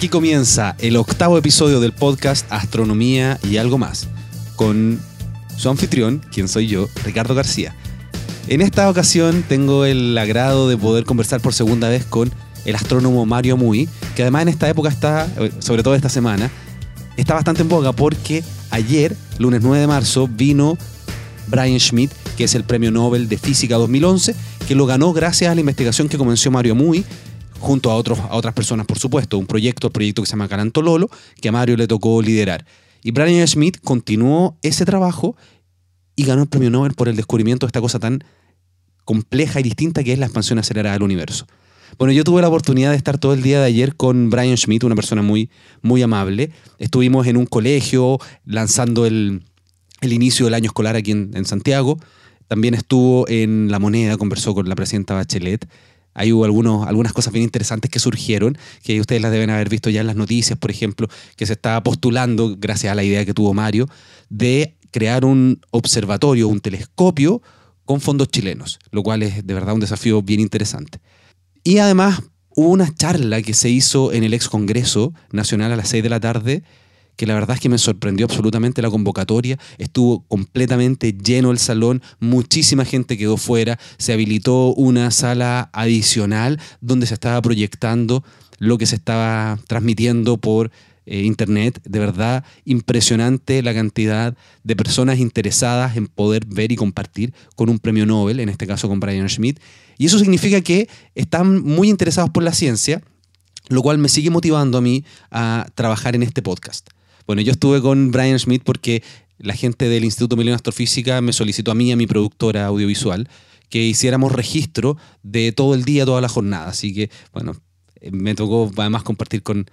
Aquí comienza el octavo episodio del podcast Astronomía y algo más, con su anfitrión, quien soy yo, Ricardo García. En esta ocasión tengo el agrado de poder conversar por segunda vez con el astrónomo Mario Muy, que además en esta época está, eh, sobre todo esta semana, está bastante en boga porque ayer, lunes 9 de marzo, vino Brian Schmidt, que es el Premio Nobel de Física 2011, que lo ganó gracias a la investigación que comenzó Mario Muy junto a, otros, a otras personas, por supuesto, un proyecto, el proyecto que se llama Calantololo, que a Mario le tocó liderar. Y Brian Schmidt continuó ese trabajo y ganó el premio Nobel por el descubrimiento de esta cosa tan compleja y distinta que es la expansión acelerada del universo. Bueno, yo tuve la oportunidad de estar todo el día de ayer con Brian Schmidt, una persona muy, muy amable. Estuvimos en un colegio lanzando el, inicio del año escolar aquí en, en Santiago. También estuvo en La Moneda, conversó con la presidenta Bachelet. Algunos, algunas cosas bien interesantes que surgieron, que ustedes las deben haber visto ya en las noticias, por ejemplo, que se estaba postulando, gracias a la idea que tuvo Mario, de crear un observatorio, un telescopio con fondos chilenos, lo cual es de verdad un desafío bien interesante. Y además hubo una charla que se hizo en el ex Congreso Nacional a las 6 de la tarde, que la verdad es que me sorprendió absolutamente la convocatoria, estuvo completamente lleno el salón, muchísima gente quedó fuera, se habilitó una sala adicional donde se estaba proyectando lo que se estaba transmitiendo por eh, internet, de verdad impresionante la cantidad de personas interesadas en poder ver y compartir con un premio Nobel, en este caso con Brian Schmidt. Y eso significa que están muy interesados por la ciencia, lo cual me sigue motivando a mí a trabajar en este podcast. Bueno, yo estuve con Brian Schmidt porque la gente del Instituto Mileno Astrofísica me solicitó a mí a mi productora audiovisual que hiciéramos registro de todo el día, toda la jornada. Así que, bueno, eh, me tocó además compartir con,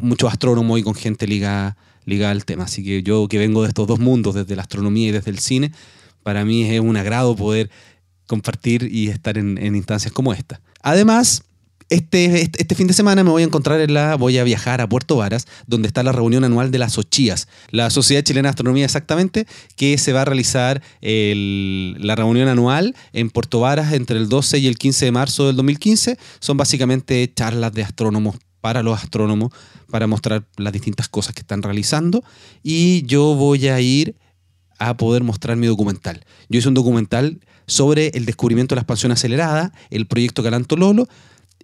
muchos astrónomos y con gente ligada, ligada al tema. Así que yo que vengo de estos dos mundos, desde la astronomía y desde el cine, para mí es un agrado poder compartir y estar en, instancias como esta. Además, este, este, este, fin de semana me voy a encontrar en la, voy a viajar a Puerto Varas, donde está la reunión anual de las OCHIAS, la Sociedad Chilena de Astronomía exactamente, que se va a realizar la reunión anual en Puerto Varas entre el 12 y el 15 de marzo del 2015. Son básicamente charlas de astrónomos para los astrónomos para mostrar las distintas cosas que están realizando y yo voy a ir a poder mostrar mi documental. Yo hice un documental sobre el descubrimiento de la expansión acelerada, el proyecto Calanto Lolo,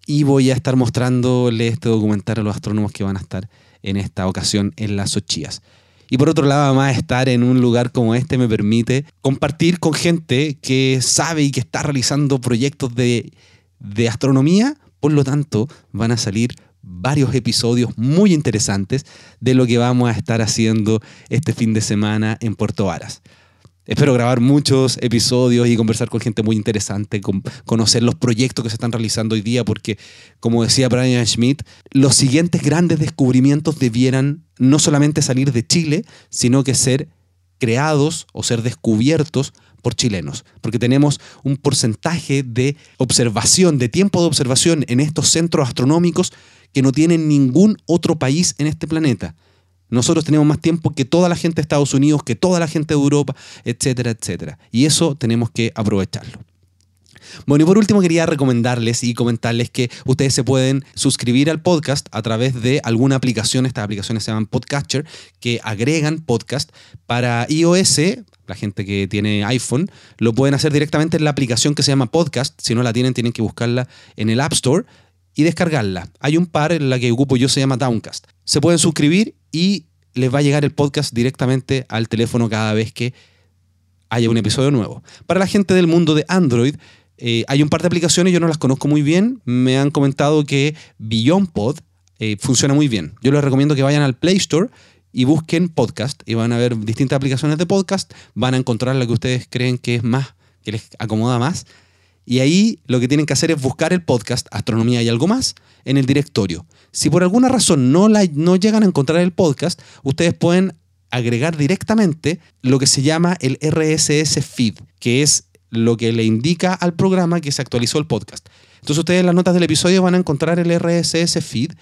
y voy a estar mostrándole este documental a los astrónomos que van a estar en esta ocasión en las Ochías. Y por otro lado, además, estar en un lugar como este me permite compartir con gente que sabe y que está realizando proyectos de, de astronomía. Por lo tanto, van a salir varios episodios muy interesantes de lo que vamos a estar haciendo este fin de semana en Puerto Varas. Espero grabar muchos episodios y conversar con gente muy interesante, conocer los proyectos que se están realizando hoy día, porque, como decía Brian Schmidt, los siguientes grandes descubrimientos debieran no solamente salir de Chile, sino que ser creados o ser descubiertos por chilenos, porque tenemos un porcentaje de observación, de tiempo de observación en estos centros astronómicos que no tienen ningún otro país en este planeta. Nosotros tenemos más tiempo que toda la gente de Estados Unidos, que toda la gente de Europa, etcétera, etcétera. Y eso tenemos que aprovecharlo. Bueno, y por último quería recomendarles y comentarles que ustedes se pueden suscribir al podcast a través de alguna aplicación, estas aplicaciones se llaman Podcatcher, que agregan podcast para iOS, la gente que tiene iPhone, lo pueden hacer directamente en la aplicación que se llama Podcast, si no la tienen tienen que buscarla en el App Store y descargarla. Hay un par en la que ocupo yo, se llama Downcast. Se pueden suscribir y les va a llegar el podcast directamente al teléfono cada vez que haya un episodio nuevo. Para la gente del mundo de Android, eh, hay un par de aplicaciones, yo no las conozco muy bien. Me han comentado que BeyondPod eh, funciona muy bien. Yo les recomiendo que vayan al Play Store y busquen podcast y van a ver distintas aplicaciones de podcast. Van a encontrar la que ustedes creen que es más, que les acomoda más y ahí lo que tienen que hacer es buscar el podcast Astronomía y algo más en el directorio. Si por alguna razón no, la, no llegan a encontrar el podcast, ustedes pueden agregar directamente lo que se llama el RSS feed, que es lo que le indica al programa que se actualizó el podcast. Entonces ustedes en las notas del episodio van a encontrar el RSS feed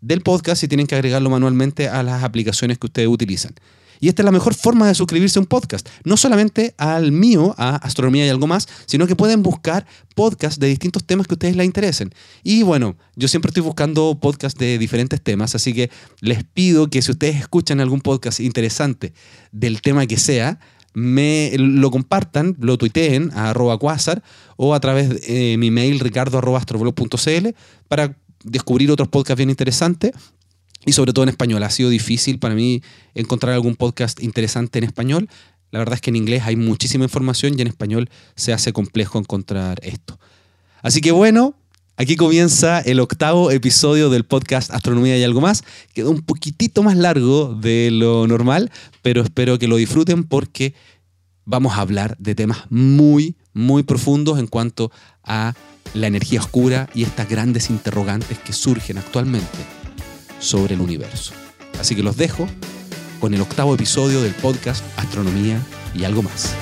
del podcast y tienen que agregarlo manualmente a las aplicaciones que ustedes utilizan. Y esta es la mejor forma de suscribirse a un podcast. No solamente al mío, a Astronomía y algo más, sino que pueden buscar podcasts de distintos temas que a ustedes les interesen. Y bueno, yo siempre estoy buscando podcasts de diferentes temas, así que les pido que si ustedes escuchan algún podcast interesante del tema que sea, me lo compartan, lo tuiteen a arroba quasar o a través de eh, mi mail ricardo.astroblog.cl para descubrir otros podcasts bien interesantes y sobre todo en español. Ha sido difícil para mí encontrar algún podcast interesante en español. La verdad es que en inglés hay muchísima información y en español se hace complejo encontrar esto. Así que bueno, aquí comienza el octavo episodio del podcast Astronomía y algo más. Quedó un poquitito más largo de lo normal, pero espero que lo disfruten porque vamos a hablar de temas muy, muy profundos en cuanto a la energía oscura y estas grandes interrogantes que surgen actualmente sobre el universo. Así que los dejo con el octavo episodio del podcast Astronomía y algo más.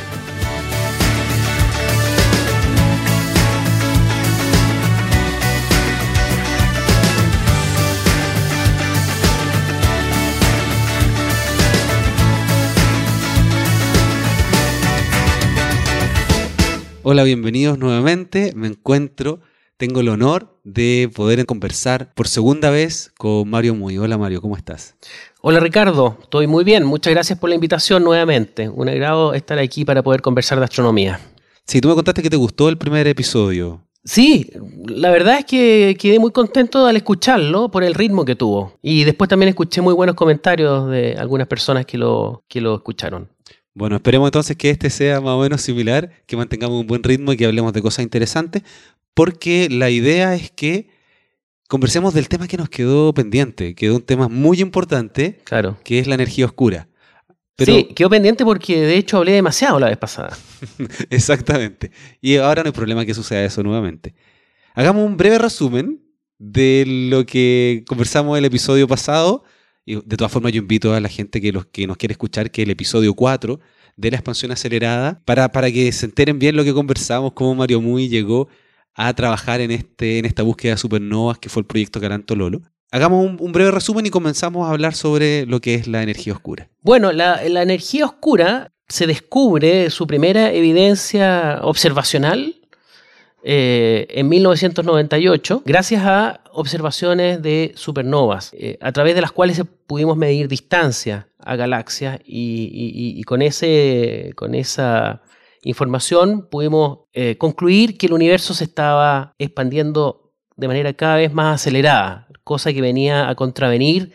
Hola, bienvenidos nuevamente. Me encuentro tengo el honor de poder conversar por segunda vez con Mario Muy. Hola Mario, ¿cómo estás? Hola Ricardo, estoy muy bien. Muchas gracias por la invitación nuevamente. Un agrado estar aquí para poder conversar de astronomía. Sí, tú me contaste que te gustó el primer episodio. Sí, la verdad es que quedé muy contento al escucharlo por el ritmo que tuvo. Y después también escuché muy buenos comentarios de algunas personas que lo, que lo escucharon. Bueno, esperemos entonces que este sea más o menos similar, que mantengamos un buen ritmo y que hablemos de cosas interesantes porque la idea es que conversemos del tema que nos quedó pendiente, quedó un tema muy importante, claro. que es la energía oscura. sí, quedó pendiente porque de hecho hablé demasiado la vez pasada. Exactamente. Y ahora no hay problema que suceda eso nuevamente. Hagamos un breve resumen de lo que conversamos el episodio pasado. Y de todas formas, yo invito a la gente que, los, que nos quiere escuchar que el episodio 4 de la expansión acelerada, para, para que se enteren bien lo que conversamos, cómo Mario Muy llegó a trabajar en, este, en esta búsqueda de supernovas que fue el proyecto Caranto Lolo. Hagamos un, breve resumen y comenzamos a hablar sobre lo que es la energía oscura. Bueno, la, energía oscura se descubre su primera evidencia observacional eh, en 1998 gracias a observaciones de supernovas, eh, a través de las cuales pudimos medir distancia a galaxias y, con, ese, con esa información pudimos eh, concluir que el universo se estaba expandiendo de manera cada vez más acelerada, cosa que venía a contravenir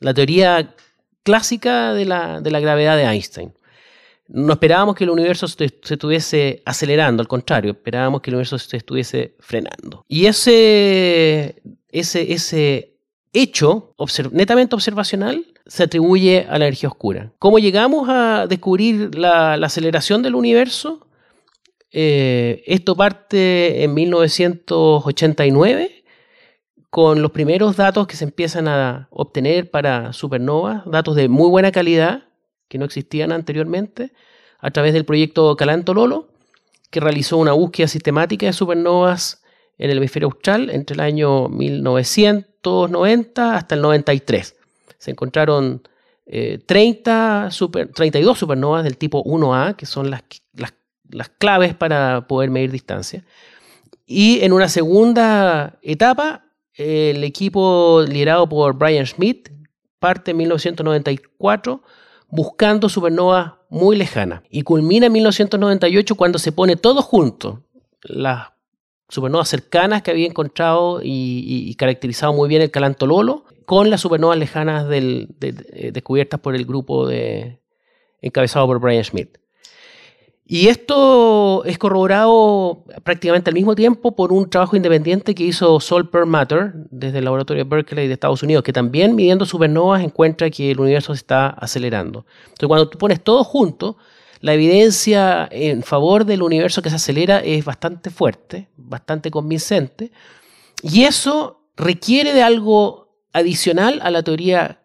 la teoría clásica de la, gravedad de Einstein. No esperábamos que el universo se, estuviese acelerando, al contrario, esperábamos que el universo se estuviese frenando. Y ese, ese, ese hecho netamente observacional se atribuye a la energía oscura. ¿Cómo llegamos a descubrir la, aceleración del universo? Eh, esto parte en 1989 con los primeros datos que se empiezan a obtener para supernovas, datos de muy buena calidad que no existían anteriormente, a través del proyecto Calanto Lolo, que realizó una búsqueda sistemática de supernovas en el hemisferio austral entre el año 1990 hasta el 93 se encontraron 30 eh, super, 32 supernovas del tipo 1A, que son las, las, claves para poder medir distancia. Y en una segunda etapa, el equipo liderado por Brian Schmidt parte en 1994 buscando supernovas muy lejanas y culmina en 1998 cuando se pone todo junto, las supernovas cercanas que había encontrado y, caracterizado muy bien el Calantololo con las supernovas lejanas del, eh, descubiertas por el grupo de, encabezado por Brian Schmidt. Y esto es corroborado prácticamente al mismo tiempo por un trabajo independiente que hizo Sol Perlmutter desde el laboratorio Berkeley de Estados Unidos, que también midiendo supernovas encuentra que el universo se está acelerando. Entonces, cuando tú pones todo junto, la evidencia en favor del universo que se acelera es bastante fuerte, bastante convincente, y eso requiere de algo adicional a la teoría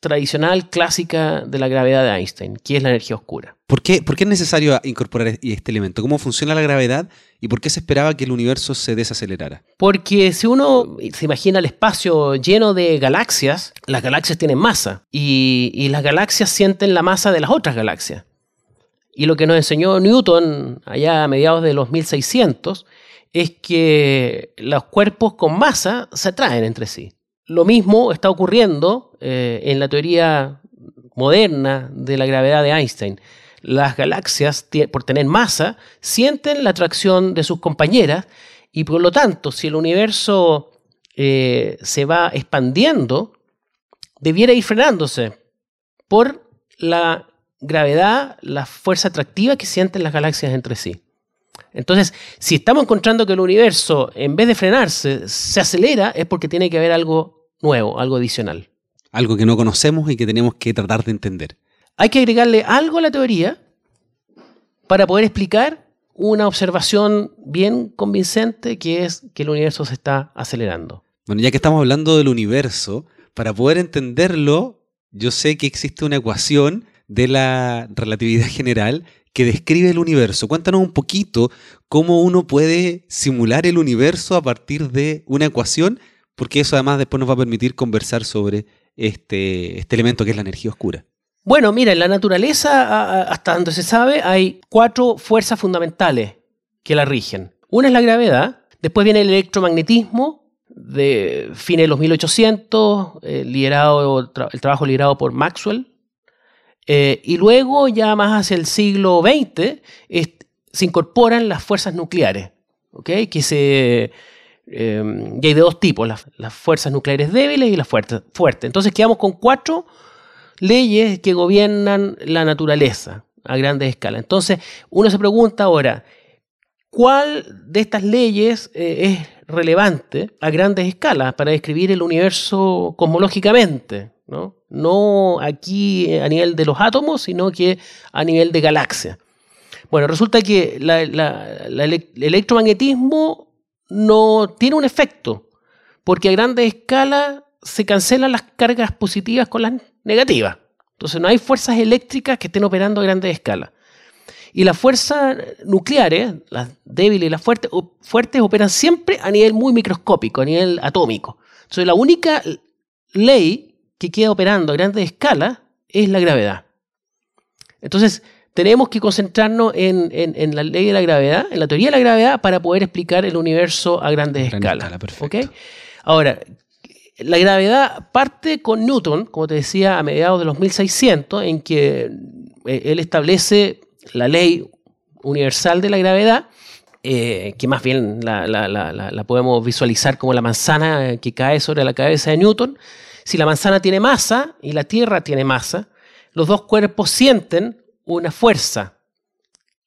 tradicional, clásica de la gravedad de Einstein, que es la energía oscura. ¿Por qué, ¿Por qué, es necesario incorporar este elemento? ¿Cómo funciona la gravedad y por qué se esperaba que el universo se desacelerara? Porque si uno se imagina el espacio lleno de galaxias, las galaxias tienen masa y, y las galaxias sienten la masa de las otras galaxias. Y lo que nos enseñó Newton allá a mediados de los 1600 es que los cuerpos con masa se atraen entre sí. Lo mismo está ocurriendo eh, en la teoría moderna de la gravedad de Einstein. Las galaxias, por tener masa, sienten la atracción de sus compañeras y por lo tanto, si el universo eh, se va expandiendo, debiera ir frenándose por la gravedad, la fuerza atractiva que sienten las galaxias entre sí. Entonces, si estamos encontrando que el universo, en vez de frenarse, se acelera, es porque tiene que haber algo nuevo, algo adicional. Algo que no conocemos y que tenemos que tratar de entender. Hay que agregarle algo a la teoría para poder explicar una observación bien convincente que es que el universo se está acelerando. Bueno, ya que estamos hablando del universo, para poder entenderlo, yo sé que existe una ecuación de la relatividad general que describe el universo. Cuéntanos un poquito cómo uno puede simular el universo a partir de una ecuación porque eso además después nos va a permitir conversar sobre este, este elemento que es la energía oscura. Bueno, mira, en la naturaleza, hasta donde se sabe, hay cuatro fuerzas fundamentales que la rigen. Una es la gravedad, después viene el electromagnetismo, de fines de los 1800, eh, liderado, el trabajo liderado por Maxwell, eh, y luego ya más hacia el siglo XX se incorporan las fuerzas nucleares, ¿okay? que se Em, y hay de dos tipos, las, fuerzas nucleares débiles y las fuertes. Entonces quedamos con cuatro leyes que gobiernan la naturaleza a grandes escalas. Entonces uno se pregunta ahora, ¿cuál de estas leyes eh, es relevante a grandes escalas para describir el universo cosmológicamente? ¿no? no aquí a nivel de los átomos, sino que a nivel de galaxia. Bueno, resulta que el electromagnetismo no tiene un efecto, porque a grandes escalas se cancelan las cargas positivas con las negativas. Entonces no hay fuerzas eléctricas que estén operando a grandes escalas. Y las fuerzas nucleares, las débiles y las fuertes, fuertes operan siempre a nivel muy microscópico, a nivel atómico. Entonces la única ley que queda operando a grandes escalas es la gravedad. Entonces, tenemos que concentrarnos en, la ley de la gravedad, en la teoría de la gravedad, para poder explicar el universo a grandes escalas. Ahora, la gravedad parte con Newton, como te decía, a mediados de los 1600, en que eh, él establece la ley universal de la gravedad, eh, que más bien la, la, podemos visualizar como la manzana que cae sobre la cabeza de Newton. Si la manzana tiene masa y la Tierra tiene masa, los dos cuerpos sienten una fuerza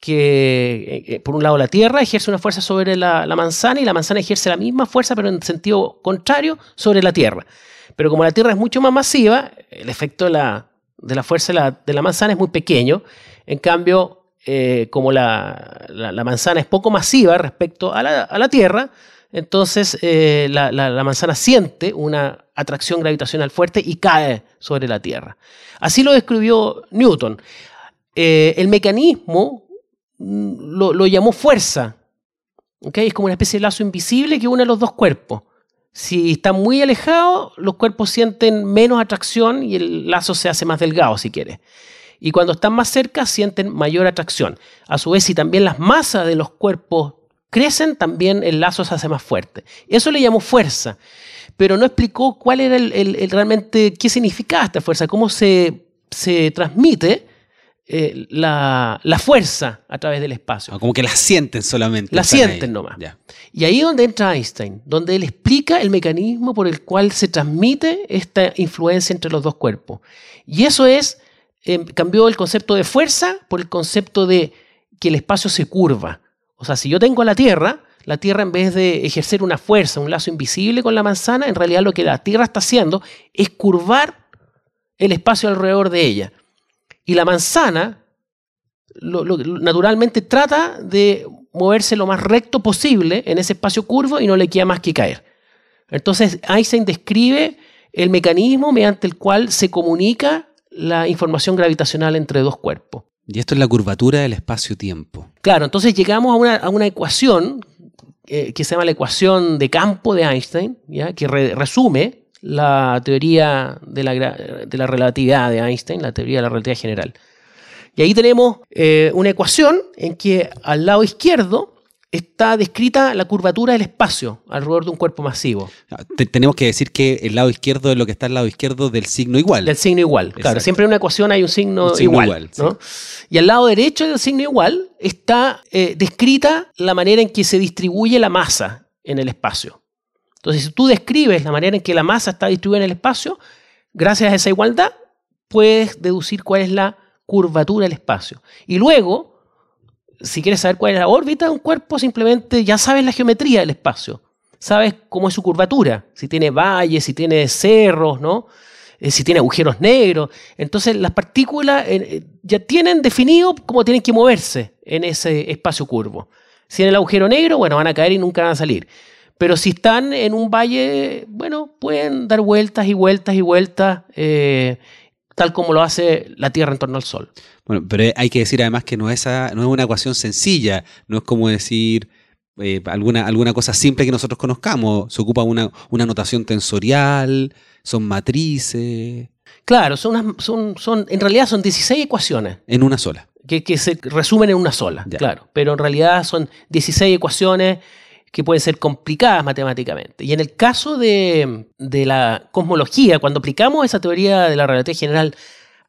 que, eh, por un lado, la Tierra ejerce una fuerza sobre la, manzana y la manzana ejerce la misma fuerza, pero en sentido contrario, sobre la Tierra. Pero como la Tierra es mucho más masiva, el efecto de la, de la fuerza de la, manzana es muy pequeño. En cambio, eh, como la, manzana es poco masiva respecto a la, Tierra, entonces eh, la, manzana siente una atracción gravitacional fuerte y cae sobre la Tierra. Así lo describió Newton. Eh, el mecanismo mm, lo, llamó fuerza. Es como una especie de lazo invisible que une los dos cuerpos. Si están muy alejados, los cuerpos sienten menos atracción y el lazo se hace más delgado, si quieres. Y cuando están más cerca, sienten mayor atracción. A su vez, si también las masas de los cuerpos crecen, también el lazo se hace más fuerte. Eso le llamó fuerza, pero no explicó cuál era el, realmente, qué significaba esta fuerza, cómo se, se transmite eh, la, fuerza a través del espacio. Ah, como que la sienten solamente. La sienten nomás. Y ahí es donde entra Einstein, donde él explica el mecanismo por el cual se transmite esta influencia entre los dos cuerpos. Y eso es, em, cambió el concepto de fuerza por el concepto de que el espacio se curva. O sea, si yo tengo la Tierra, la Tierra en vez de ejercer una fuerza, un lazo invisible con la manzana, en realidad lo que la Tierra está haciendo es curvar el espacio alrededor de ella. Y la manzana naturalmente trata de moverse lo más recto posible en ese espacio curvo y no le queda más que caer. Entonces Einstein describe el mecanismo mediante el cual se comunica la información gravitacional entre dos cuerpos. Y esto es la curvatura del espacio-tiempo. Claro, entonces llegamos a una, a una ecuación eh, que se llama la ecuación de campo de Einstein, ¿ya? que re- resume la teoría de la, de la relatividad de Einstein, la teoría de la relatividad general. Y ahí tenemos eh, una ecuación en que al lado izquierdo está descrita la curvatura del espacio alrededor de un cuerpo masivo, Ah, te- tenemos que decir que el lado izquierdo es lo que está al lado izquierdo del signo igual. del signo igual. Claro, siempre en una ecuación hay un signo, Un signo igual. igual, ¿no? Y al lado derecho del signo igual está eh, descrita la manera en que se distribuye la masa en el espacio. Entonces, si tú describes la manera en que la masa está distribuida en el espacio, gracias a esa igualdad, puedes deducir cuál es la curvatura del espacio. Y luego, si quieres saber cuál es la órbita de un cuerpo, simplemente ya sabes la geometría del espacio. Sabes cómo es su curvatura, si tiene valles, si tiene cerros, ¿no? Eh, si tiene agujeros negros. Entonces, las partículas eh, eh, ya tienen definido cómo tienen que moverse en ese espacio curvo. Si en el agujero negro, bueno, van a caer y nunca van a salir. Pero si están en un valle, bueno, pueden dar vueltas y vueltas y vueltas, eh, tal como lo hace la Tierra en torno al Sol. Bueno, pero hay que decir además que no es, a- no es una ecuación sencilla, no es como decir eh, alguna, alguna cosa simple que nosotros conozcamos. Se ocupa una, una notación tensorial, son matrices, Claro, son, unas- son, son, en realidad son 16 ecuaciones en una sola. que, que se resumen en una sola, Ya. claro. Pero en realidad son 16 ecuaciones que pueden ser complicadas matemáticamente. Y en el caso de, de la cosmología, cuando aplicamos esa teoría de la relatividad general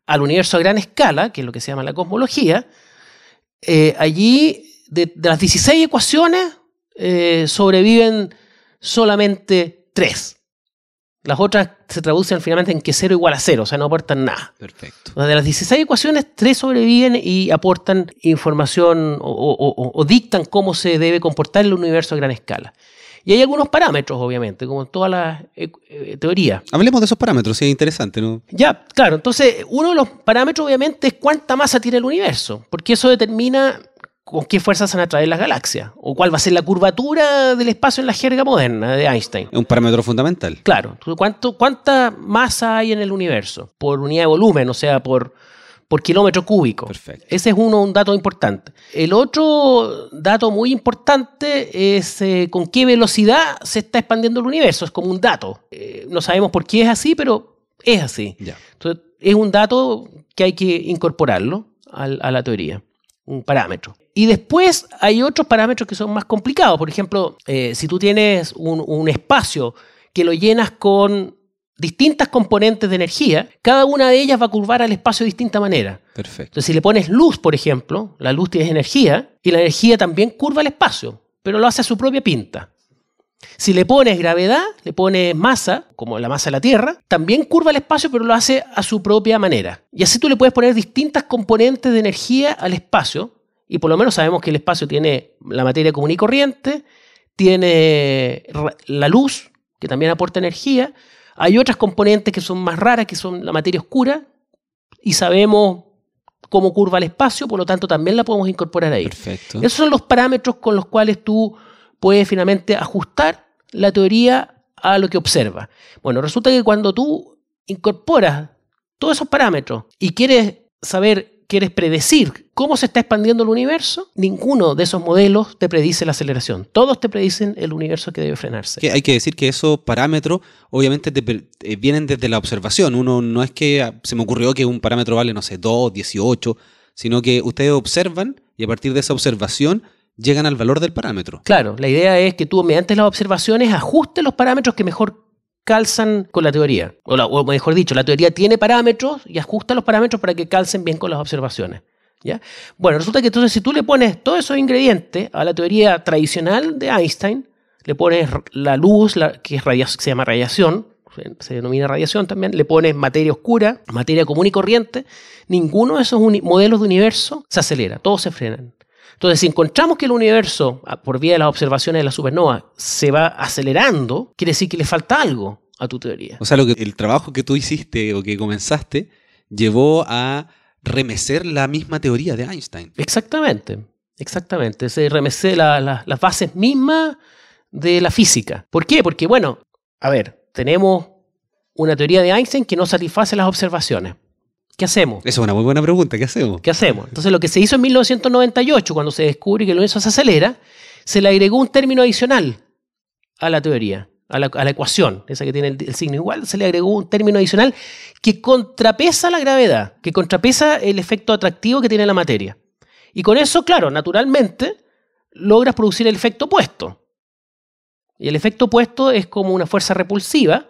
al universo a gran escala, que es lo que se llama la cosmología, eh, allí de, las 16 ecuaciones eh, sobreviven solamente 3. Las otras se traducen finalmente en que 0 igual a 0, o sea, no aportan nada. Perfecto. De las 16 ecuaciones, 3 sobreviven y aportan información o, o- o- o dictan cómo se debe comportar el universo a gran escala. Y hay algunos parámetros, obviamente, como en todas las eh, eh, teorías. Hablemos de esos parámetros, sí, es interesante, ¿no? Ya, claro, entonces uno de los parámetros obviamente es cuánta masa tiene el universo, porque eso determina con qué fuerzas van a atraer las galaxias, o cuál va a ser la curvatura del espacio en la jerga moderna de Einstein. Es un parámetro fundamental. Claro, ¿cuánto, ¿cuánta masa hay en el universo? Por unidad de volumen, o sea, por, por kilómetro cúbico. Perfecto. Ese es uno, un dato importante. El otro dato muy importante es eh, con qué velocidad se está expandiendo el universo. Es como un dato. Eh, no sabemos por qué es así, pero es así. Ya. Entonces, es un dato que hay que incorporarlo al- a la teoría, un parámetro. Y después hay otros parámetros que son más complicados. Por ejemplo, eh, si tú tienes un, un espacio que lo llenas con distintas componentes de energía, cada una de ellas va a curvar al espacio de distinta manera. Perfecto. Entonces, si le pones luz, por ejemplo, la luz tiene energía y la energía también curva el espacio, pero lo hace a su propia pinta. Si le pones gravedad, le pones masa, como la masa de la Tierra, también curva el espacio, pero lo hace a su propia manera. Y así tú le puedes poner distintas componentes de energía al espacio, y por lo menos sabemos que el espacio tiene la materia común y corriente, tiene la luz, que también aporta energía, hay otras componentes que son más raras, que son la materia oscura, y sabemos cómo curva el espacio, por lo tanto también la podemos incorporar ahí. Perfecto. Esos son los parámetros con los cuales tú puedes finalmente ajustar la teoría a lo que observas. Bueno, resulta que cuando tú incorporas todos esos parámetros y quieres saber, quieres predecir cómo se está expandiendo el universo, ninguno de esos modelos te predice la aceleración. Todos te predicen el universo que debe frenarse. Hay que decir que esos parámetros obviamente te eh, vienen desde la observación. Uno no es que ah, se me ocurrió que un parámetro vale, no sé, 2, 18, sino que ustedes observan y a partir de esa observación llegan al valor del parámetro. Claro, la idea es que tú mediante las observaciones ajustes los parámetros que mejor calzan con la teoría. O, mejor dicho, la teoría tiene parámetros y ajusta los parámetros para que calcen bien con las observaciones. ¿ya? Bueno, resulta que entonces si tú le pones todos esos ingredientes a la teoría tradicional de Einstein, le pones la luz, que es se llama radiación, se- denomina radiación también, le pones materia oscura, materia común y corriente, ninguno de esos modelos de universo se acelera, todos se frenan. Entonces, si encontramos que el universo, a- por vía de las observaciones de la supernova, se va acelerando, quiere decir que le falta algo a tu teoría. O sea, lo que, el trabajo que tú hiciste o que comenzaste llevó a remecer la misma teoría de Einstein. Exactamente, exactamente. Se remece la- la- las bases mismas de la física. ¿Por qué? Porque, bueno, a ver, tenemos una teoría de Einstein que no satisface las observaciones. ¿Qué hacemos? Esa es una muy buena pregunta. ¿Qué hacemos? ¿Qué hacemos? Entonces, lo que se hizo en 1998, cuando se descubre que el universo se acelera, se le agregó un término adicional a la teoría, a la, a la ecuación, esa que tiene el, el signo igual, se le agregó un término adicional que contrapesa la gravedad, que contrapesa el efecto atractivo que tiene la materia. Y con eso, claro, naturalmente, logras producir el efecto opuesto. Y el efecto opuesto es como una fuerza repulsiva,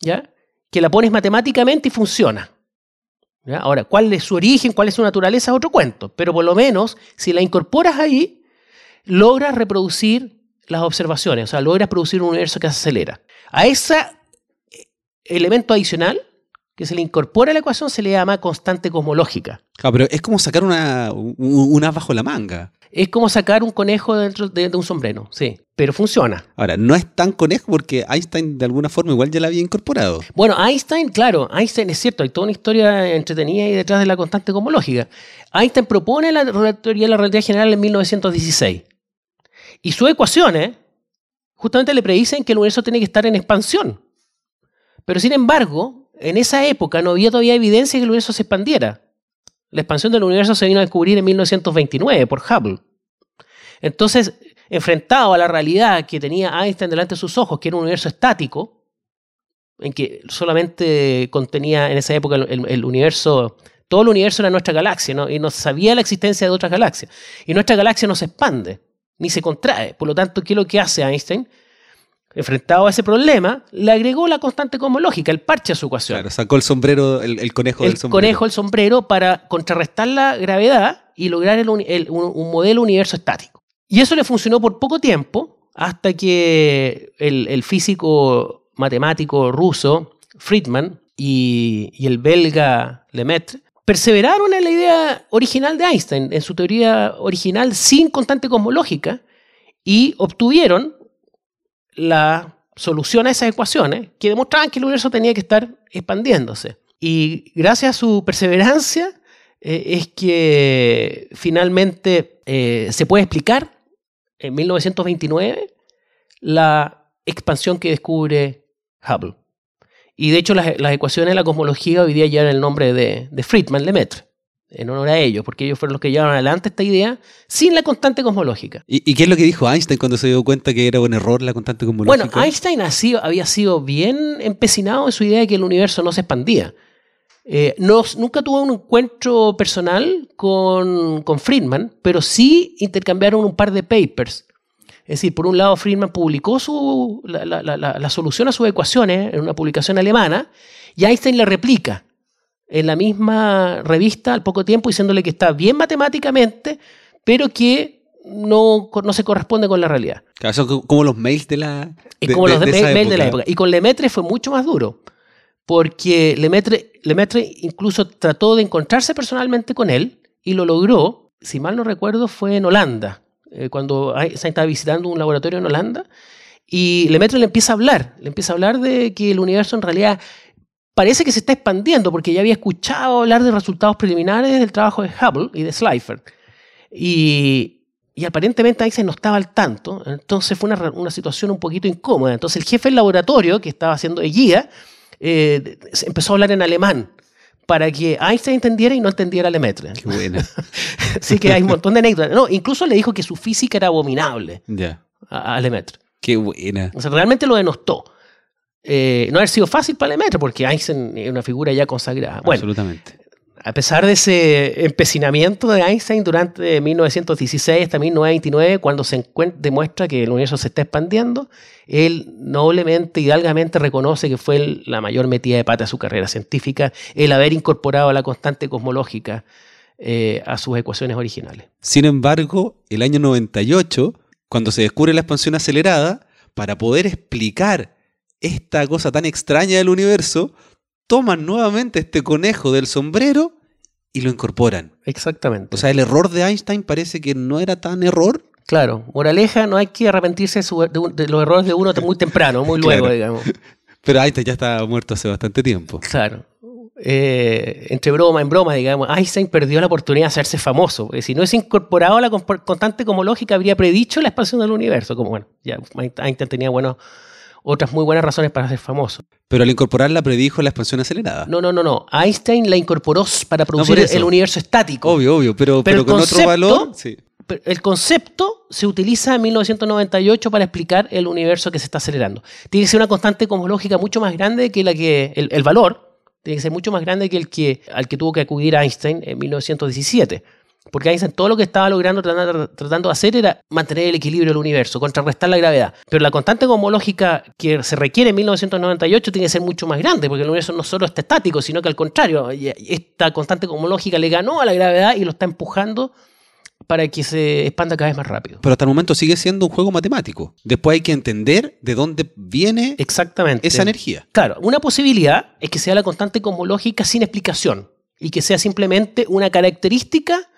¿ya? Que la pones matemáticamente y funciona. Ahora, ¿cuál es su origen, cuál es su naturaleza? Es otro cuento. Pero por lo menos, si la incorporas ahí, logras reproducir las observaciones, o sea, logras producir un universo que se acelera. A ese elemento adicional que se le incorpora a la ecuación se le llama constante cosmológica. Claro, pero es como sacar una, un- una bajo la manga. Es como sacar un conejo dentro de, de un sombrero, sí, pero funciona. Ahora, no es tan conejo porque Einstein de alguna forma igual ya la había incorporado. Bueno, Einstein, claro, Einstein es cierto, hay toda una historia entretenida ahí detrás de la constante cosmológica. Einstein propone la teoría de la relatividad general en 1916. Y sus ecuaciones justamente le predicen que el universo tiene que estar en expansión. Pero sin embargo, en esa época no había todavía evidencia de que el universo se expandiera. La expansión del universo se vino a descubrir en 1929 por Hubble. Entonces, enfrentado a la realidad que tenía Einstein delante de sus ojos, que era un universo estático, en que solamente contenía en esa época el, universo, todo el universo era nuestra galaxia, ¿no? y no sabía la existencia de otras galaxias. Y nuestra galaxia no se expande, ni se contrae. Por lo tanto, ¿qué es lo que hace Einstein? Enfrentado a ese problema, le agregó la constante cosmológica, el parche a su ecuación Claro, sacó el sombrero, el, el conejo el del sombrero. conejo, el sombrero, para contrarrestar la gravedad y lograr el uni- el- un, un modelo universo estático. Y eso le funcionó por poco tiempo, hasta que el, el físico matemático ruso Friedman y, y el belga Lemaitre perseveraron en la idea original de Einstein, en su teoría original sin constante cosmológica, y obtuvieron la solución a esas ecuaciones que demostraban que el universo tenía que estar expandiéndose. Y gracias a su perseverancia eh, es que finalmente eh, se puede explicar en 1929 la expansión que descubre Hubble. Y de hecho las, las ecuaciones de la cosmología hoy día llevan el nombre de, de Friedman Lemaitre, en honor a ellos, porque ellos fueron los que llevaron adelante esta idea sin la constante cosmológica. ¿Y, y qué es lo que dijo Einstein cuando se dio cuenta que era un error la constante cosmológica? Bueno, Einstein ha sido- había sido bien empecinado en su idea de que el universo no se expandía. Eh, no- nunca tuvo un encuentro personal con, con Friedman, pero sí intercambiaron un par de papers. Es decir, por un lado, Friedman publicó su, la, la- la- la- la solución a sus ecuaciones en una publicación alemana y Einstein la replica en la misma revista al poco tiempo diciéndole que está bien matemáticamente, pero que no, no se corresponde con la realidad. Claro, son como los mails de la. De- como de- los de, de esa mail de la época. Y con Lemaitre fue mucho más duro. Porque Lemaitre, Lemaitre incluso trató de encontrarse personalmente con él y lo logró. Si mal no recuerdo, fue en Holanda. eh, cuando Einstein estaba visitando un laboratorio en Holanda. Y Lemaitre le empieza a hablar. Le empieza a hablar de que el universo en realidad parece que se está expandiendo porque ya había escuchado hablar de resultados preliminares del trabajo de Hubble y de Schleifer. Y, y aparentemente Einstein no estaba al tanto, entonces fue una, una situación un poquito incómoda. Entonces el jefe del laboratorio, que estaba haciendo de guía, eh, empezó a hablar en alemán para que Einstein entendiera y no entendiera Lemaitre. Qué buena. Así que hay un montón de anécdotas. No, incluso le dijo que su física era abominable ya. a, a Lemaitre. Qué buena. O sea, realmente lo denostó. Eh, no haber sido fácil para Lemaitre porque Einstein es una figura ya consagrada. Bueno, Absolutamente. a pesar de ese empecinamiento de Einstein durante 1916 hasta 1929, cuando se demuestra que el universo se está expandiendo, él noblemente, hidalgamente reconoce que fue el- la mayor metida de pata de su carrera científica el haber incorporado la constante cosmológica eh, a sus ecuaciones originales. Sin embargo, el año 98, cuando se descubre la expansión acelerada, para poder explicar esta cosa tan extraña del universo, toman nuevamente este conejo del sombrero y lo incorporan. Exactamente. O sea, el error de Einstein parece que no era tan error. claro, moraleja, no hay que arrepentirse de, los errores de uno muy temprano, muy luego, Claro. digamos. Pero Einstein ya estaba muerto hace bastante tiempo. Claro. Eh, entre broma en broma, digamos, Einstein perdió la oportunidad de hacerse famoso. porque si no es incorporado a la constante cosmológica, habría predicho la expansión del universo. Como bueno, ya Einstein tenía buenos otras muy buenas razones para ser famoso. Pero al incorporarla predijo la expansión acelerada. No, no, no, no. Einstein la incorporó para producir el universo estático. Obvio, obvio, pero, Pero con otro valor. Sí. El concepto se utiliza en 1998 para explicar el universo que se está acelerando. Tiene que ser una constante cosmológica mucho más grande que la que. El, el valor tiene que ser mucho más grande que el que al que tuvo que acudir Einstein en 1917. Porque Einstein todo lo que estaba logrando, tratando, tratando de hacer era mantener el equilibrio del universo, contrarrestar la gravedad. Pero la constante cosmológica que se requiere en 1998 tiene que ser mucho más grande, porque el universo no solo está estático, sino que al contrario, esta constante cosmológica le ganó a la gravedad y lo está empujando para que se expanda cada vez más rápido. Pero hasta el momento sigue siendo un juego matemático. Después hay que entender de dónde viene Exactamente. esa energía. Claro, una posibilidad es que sea la constante cosmológica sin explicación y que sea simplemente una característica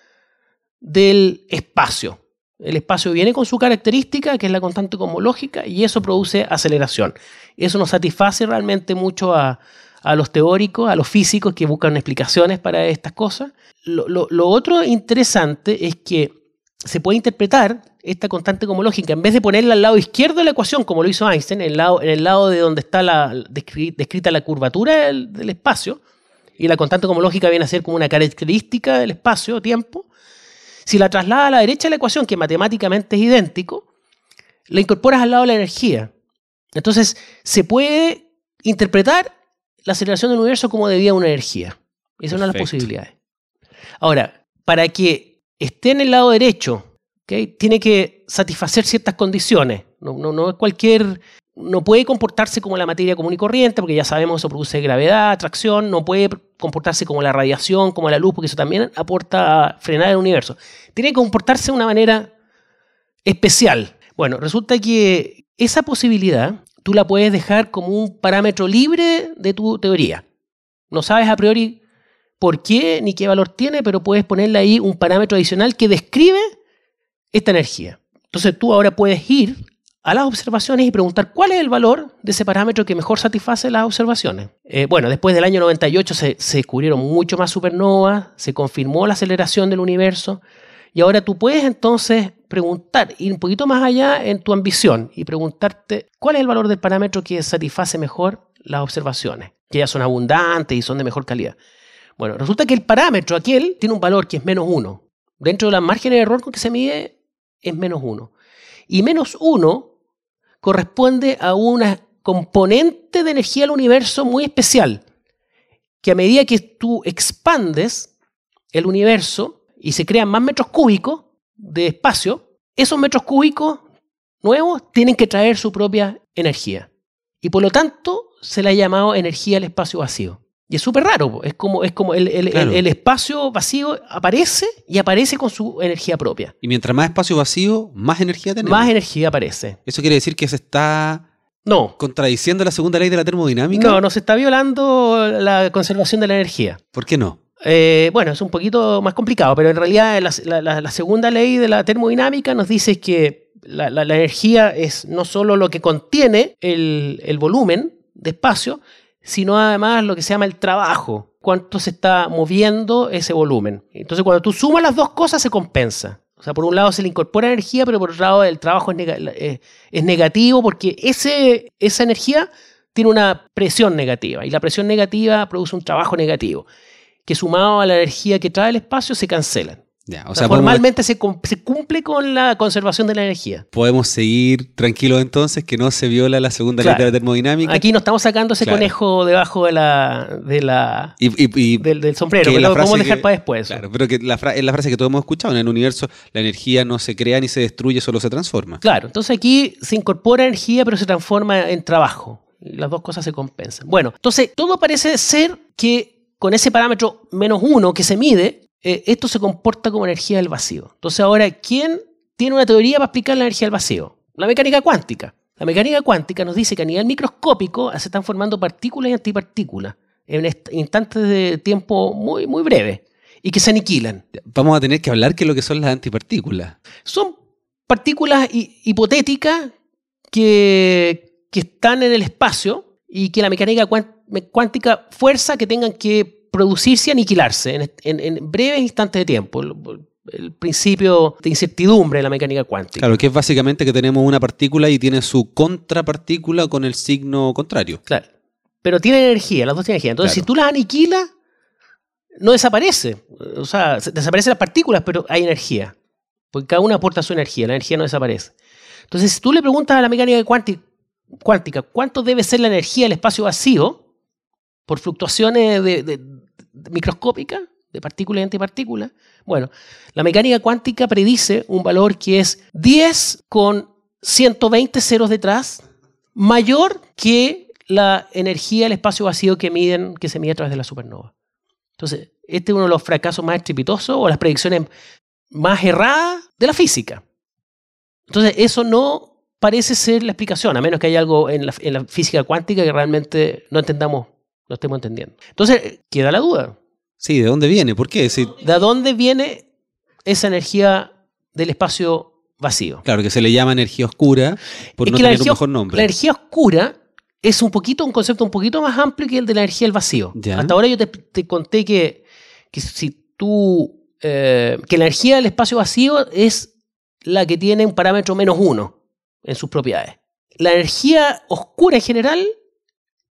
del espacio. El espacio viene con su característica, que es la constante cosmológica, y eso produce aceleración. Eso nos satisface realmente mucho a, a los teóricos, a los físicos que buscan explicaciones para estas cosas. Lo, lo- otro interesante es que se puede interpretar esta constante cosmológica, en vez de ponerla al lado izquierdo de la ecuación, como lo hizo Einstein, en el lado, en el lado de donde está la, descri- descrita la curvatura del, del espacio, y la constante cosmológica viene a ser como una característica del espacio-tiempo, si la trasladas a la derecha de la ecuación, que matemáticamente es idéntico, la incorporas al lado de la energía. Entonces, se puede interpretar la aceleración del universo como debida a una energía. Esa es una de las posibilidades. Ahora, para que esté en el lado derecho, tiene que satisfacer ciertas condiciones. No, no, no es cualquier. No puede comportarse como la materia común y corriente, porque ya sabemos eso produce gravedad, atracción. No puede comportarse como la radiación, como la luz, porque eso también aporta a frenar el universo. Tiene que comportarse de una manera especial. Bueno, resulta que esa posibilidad tú la puedes dejar como un parámetro libre de tu teoría. No sabes a priori por qué ni qué valor tiene, pero puedes ponerle ahí un parámetro adicional que describe esta energía. Entonces tú ahora puedes ir a las observaciones y preguntar cuál es el valor de ese parámetro que mejor satisface las observaciones. Eh, bueno, después del año 98 se, se descubrieron mucho más supernovas, se confirmó la aceleración del universo, y ahora tú puedes entonces preguntar, ir un poquito más allá en tu ambición y preguntarte cuál es el valor del parámetro que satisface mejor las observaciones, que ya son abundantes y son de mejor calidad. Bueno, resulta que el parámetro aquel tiene un valor que es menos uno. Dentro de la margen de error con que se mide es menos uno. Y menos uno corresponde a una componente de energía del universo muy especial, que a medida que tú expandes el universo y se crean más metros cúbicos de espacio, esos metros cúbicos nuevos tienen que traer su propia energía. Y por lo tanto se le ha llamado energía al espacio vacío. Y es súper raro, es como, es como el, el- Claro. el- el espacio vacío aparece y aparece con su energía propia. Y mientras más espacio vacío, más energía tenemos. Más energía aparece. Eso quiere decir que se está No, contradiciendo la segunda ley de la termodinámica. no, no se está violando la conservación de la energía. ¿Por qué no? Eh, bueno, es un poquito más complicado, pero en realidad la, la- segunda ley de la termodinámica nos dice que la, la- la energía es no solo lo que contiene el, el volumen de espacio, sino además lo que se llama el trabajo, cuánto se está moviendo ese volumen. Entonces, cuando tú sumas las dos cosas, se compensa. O sea, por un lado se le incorpora energía, pero por otro lado el trabajo es, eh, es negativo porque ese, esa energía tiene una presión negativa y la presión negativa produce un trabajo negativo que sumado a la energía que trae el espacio se cancelan. Ya, o O sea, sea, podemos, formalmente se, cum- se cumple con la conservación de la energía. podemos seguir tranquilos entonces que no se viola la segunda Claro. ley de la termodinámica. Aquí no estamos sacando ese Claro. conejo debajo de la, de la, y, y- y- del, del sombrero, la lo podemos dejar que- para después. eso. Claro, pero que la es la frase que todos hemos escuchado. En el universo la energía no se crea ni se destruye, solo se transforma. Claro, entonces aquí se incorpora energía, pero se transforma en trabajo. Las dos cosas se compensan. Bueno, entonces todo parece ser que con ese parámetro menos uno que se mide, eh, esto se comporta como energía del vacío. Entonces ahora, ¿quién tiene una teoría para explicar la energía del vacío? La mecánica cuántica. La mecánica cuántica nos dice que a nivel microscópico se están formando partículas y antipartículas en instantes de tiempo muy, muy breves y que se aniquilan. Vamos a tener que hablar qué es lo que son las antipartículas. Son partículas hi- hipotéticas que, que están en el espacio y que la mecánica cuán- me- cuántica fuerza que tengan que producirse y aniquilarse en, est- en- en breves instantes de tiempo. El principio de incertidumbre de la mecánica cuántica. Claro, que es básicamente que tenemos una partícula y tiene su contrapartícula con el signo contrario. Claro. Pero tiene energía, las dos tienen energía. Entonces, Claro. si tú las aniquilas, no desaparece. O sea, se- desaparecen las partículas, pero hay energía. Porque cada una aporta su energía, la energía no desaparece. Entonces, si tú le preguntas a la mecánica cuánti- cuántica cuánto debe ser la energía del espacio vacío por fluctuaciones de- de- microscópicas de partícula y antipartícula, bueno, la mecánica cuántica predice un valor que es 10 con 120 ceros detrás, mayor que la energía del espacio vacío que, miden, que se mide a través de la supernova. Entonces, este es uno de los fracasos más estrepitosos o las predicciones más erradas de la física. Entonces, eso no parece ser la explicación, a menos que haya algo en la física cuántica que realmente no entendamos, no estemos entendiendo. Entonces, queda la duda. Sí, ¿de dónde viene? ¿Por qué? Sí, ¿De dónde viene esa energía del espacio vacío? claro, que se le llama energía oscura por Es no tener un mejor nombre. La energía oscura es un poquito un concepto un poquito más amplio que el de la energía del vacío. Ya. Hasta ahora yo te, te conté que, que si tú eh, que la energía del espacio vacío es la que tiene un parámetro menos uno en sus propiedades. La energía oscura en general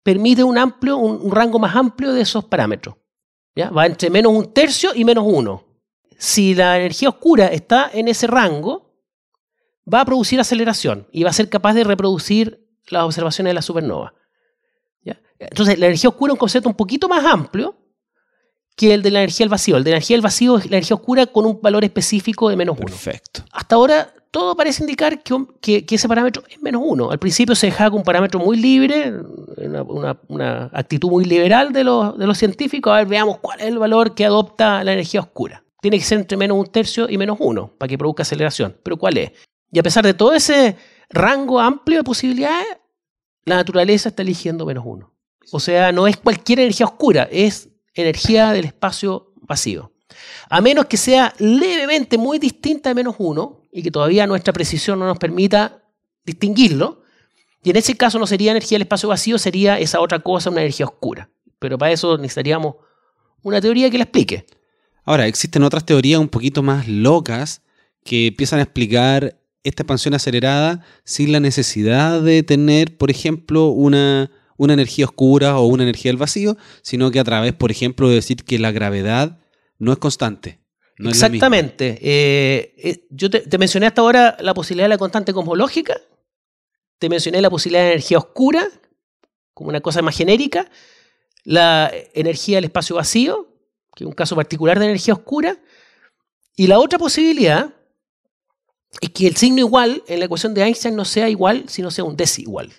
permite un amplio, un, un rango más amplio de esos parámetros. ¿ya? Va entre menos un tercio y menos uno. Si la energía oscura está en ese rango, va a producir aceleración y va a ser capaz de reproducir las observaciones de la supernova. ¿ya? Entonces, la energía oscura es un concepto un poquito más amplio que el de la energía del vacío. El de la energía del vacío es la energía oscura con un valor específico de menos uno. Perfecto. Hasta ahora todo parece indicar que, ese parámetro es menos uno. Al principio se dejaba con un parámetro muy libre, una actitud muy liberal de los, de los científicos. A ver, veamos cuál es el valor que adopta la energía oscura. Tiene que ser entre menos un tercio y menos uno para que produzca aceleración. Pero ¿cuál es? Y a pesar de todo ese rango amplio de posibilidades, la naturaleza está eligiendo menos uno. O sea, no es cualquier energía oscura, es energía del espacio vacío. A menos que sea levemente muy distinta de menos uno y que todavía nuestra precisión no nos permita distinguirlo. Y en ese caso no sería energía del espacio vacío, sería esa otra cosa, una energía oscura. Pero para eso necesitaríamos una teoría que la explique. Ahora, existen otras teorías un poquito más locas que empiezan a explicar esta expansión acelerada sin la necesidad de tener, por ejemplo, una, una energía oscura o una energía del vacío, sino que a través, por ejemplo, de decir que la gravedad no es constante. Exactamente. Eh, eh, yo te, te mencioné hasta ahora la posibilidad de la constante cosmológica, te mencioné la posibilidad de energía oscura, como una cosa más genérica, la energía del espacio vacío, que es un caso particular de energía oscura, y la otra posibilidad es que el signo igual en la ecuación de Einstein no sea igual, sino sea un desigual.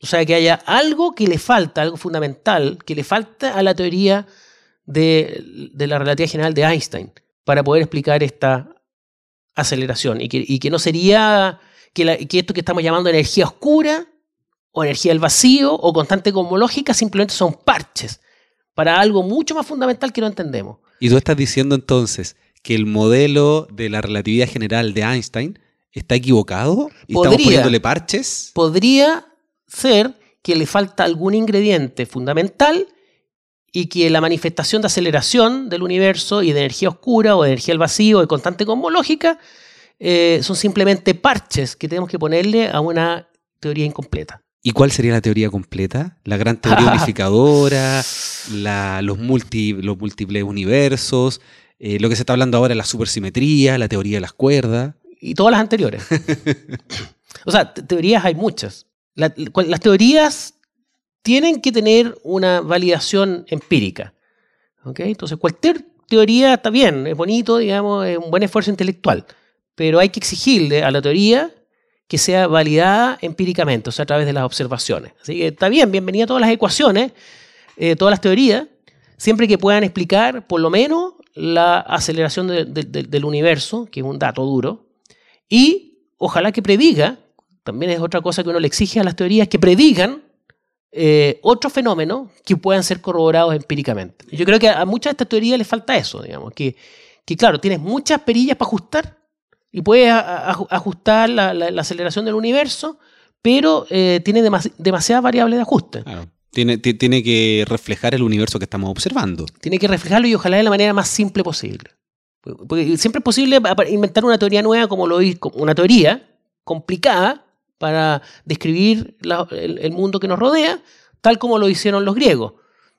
O sea, que haya algo que le falta, algo fundamental, que le falta a la teoría de, de la relatividad general de Einstein para poder explicar esta aceleración y que, y que no sería que, la- que esto que estamos llamando energía oscura o energía del vacío o constante cosmológica simplemente son parches para algo mucho más fundamental que no entendemos. Y tú estás diciendo entonces que el modelo de la relatividad general de Einstein está equivocado y estamos poniéndole parches. Podría ser que le falta algún ingrediente fundamental y que la manifestación de aceleración del universo y de energía oscura o de energía del vacío de constante cosmológica eh, son simplemente parches que tenemos que ponerle a una teoría incompleta. ¿Y cuál sería la teoría completa? La gran teoría unificadora, la- los, multi- los múltiples universos, eh, lo que se está hablando ahora, la supersimetría, la teoría de las cuerdas. Y todas las anteriores. o sea, te- teorías hay muchas. La- las teorías tienen que tener una validación empírica. ¿ok? Entonces, cualquier teoría está bien, es bonito, digamos, es un buen esfuerzo intelectual. Pero hay que exigirle a la teoría que sea validada empíricamente, o sea, a través de las observaciones. Así que está bien, bienvenida a todas las ecuaciones, eh, todas las teorías, siempre que puedan explicar por lo menos la aceleración de- de- de- del universo, que es un dato duro, y ojalá que prediga, también es otra cosa que uno le exige a las teorías, que predigan eh, otros fenómenos que puedan ser corroborados empíricamente. Yo creo que a muchas de estas teorías les falta eso, digamos, que, que claro, tienes muchas perillas para ajustar y puedes a- a- ajustar la, la- la aceleración del universo, pero eh, tiene demas- demasiadas variables de ajuste. Claro. Tiene, ti- tiene que reflejar el universo que estamos observando. Tiene que reflejarlo y ojalá de la manera más simple posible. Porque siempre es posible inventar una teoría nueva como lo una teoría complicada para describir el, mundo que nos rodea, tal como lo hicieron los griegos.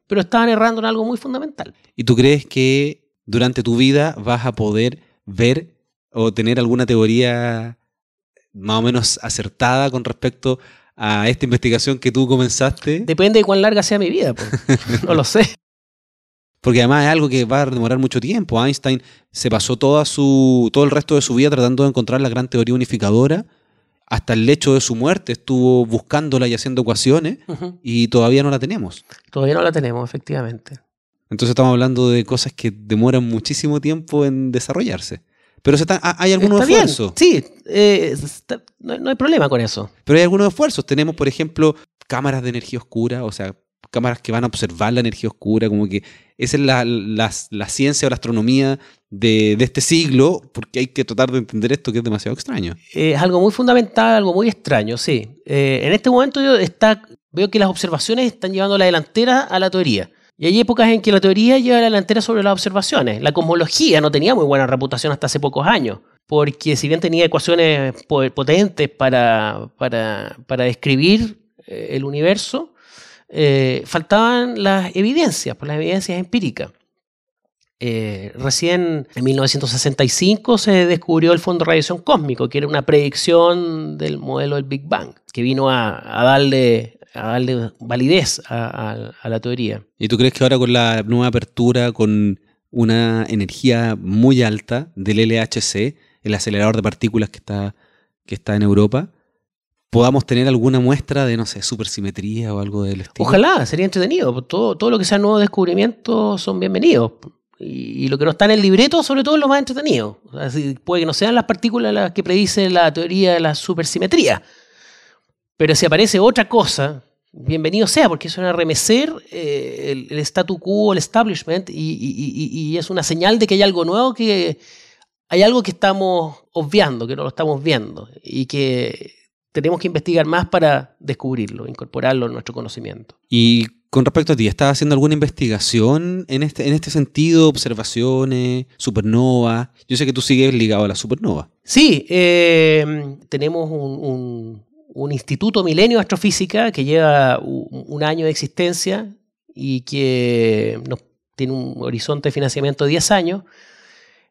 Pero estaban errando en algo muy fundamental. ¿Y tú crees que durante tu vida vas a poder ver o tener alguna teoría más o menos acertada con respecto a esta investigación que tú comenzaste? Depende de cuán larga sea mi vida, no lo sé. Porque además es algo que va a demorar mucho tiempo. Einstein se pasó toda su, todo el resto de su vida tratando de encontrar la gran teoría unificadora. Hasta el lecho de su muerte estuvo buscándola y haciendo ecuaciones y todavía no la tenemos. Todavía no la tenemos, efectivamente. Entonces estamos hablando de cosas que demoran muchísimo tiempo en desarrollarse. Pero hay algunos esfuerzos. Sí, eh, no, hay problema con eso. Pero hay algunos esfuerzos. Tenemos, por ejemplo, cámaras de energía oscura, o sea, cámaras que van a observar la energía oscura, como que esa es la, ciencia o la astronomía de, este siglo, porque hay que tratar de entender esto que es demasiado extraño. es algo muy fundamental, algo muy extraño, sí. Eh, en este momento yo está, veo que las observaciones están llevando la delantera a la teoría. Y hay épocas en que la teoría lleva la delantera sobre las observaciones. La cosmología no tenía muy buena reputación hasta hace pocos años, porque si bien tenía ecuaciones potentes para, para, para describir eh, el universo, eh, faltaban las evidencias, pues las evidencias empíricas. Eh, recién en 1965 se descubrió el fondo de radiación cósmico, que era una predicción del modelo del Big Bang, que vino a, darle, a darle validez a, la teoría. ¿Y tú crees que ahora con la nueva apertura, con una energía muy alta del LHC, el acelerador de partículas que está, que está en Europa, podamos tener alguna muestra de, no sé, supersimetría o algo del estilo. Ojalá, sería entretenido. Todo, todo lo que sea nuevo descubrimiento son bienvenidos. Y, lo que no está en el libreto, sobre todo, es lo más entretenido. puede que no sean las partículas las que predice la teoría de la supersimetría. Pero si aparece otra cosa, bienvenido sea, porque eso es remecer eh, el, statu quo, el establishment, y, y, es una señal de que hay algo nuevo que hay algo que estamos obviando, que no lo estamos viendo, y que tenemos que investigar más para descubrirlo, incorporarlo en nuestro conocimiento. Y con respecto a ti, ¿estás haciendo alguna investigación en este, en este sentido? ¿Observaciones? ¿Supernova? Yo sé que tú sigues ligado a la supernova. Sí, eh, tenemos un, instituto milenio de astrofísica que lleva un, año de existencia y que tiene un horizonte de financiamiento de 10 años,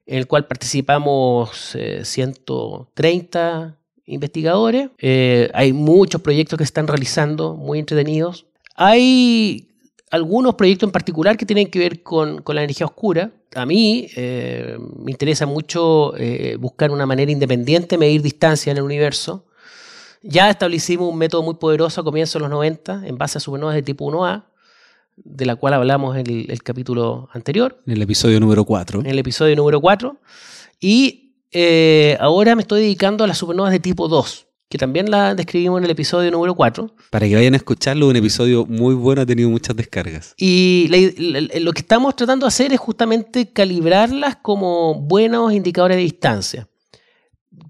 en el cual participamos 130 eh, investigadores. Eh, hay muchos proyectos que se están realizando, muy entretenidos. Hay algunos proyectos en particular que tienen que ver con, la energía oscura. A mí eh, me interesa mucho eh, buscar una manera independiente de medir distancia en el universo. Ya establecimos un método muy poderoso a comienzos de los 90 en base a supernovas de tipo 1A, de la cual hablamos en el, el capítulo anterior. En el episodio número 4. En el episodio número 4. Y eh, ahora me estoy dedicando a las supernovas de tipo 2, que también la describimos en el episodio número 4. Para que vayan a escucharlo, un episodio muy bueno, ha tenido muchas descargas. Y lo que estamos tratando de hacer es justamente calibrarlas como buenos indicadores de distancia,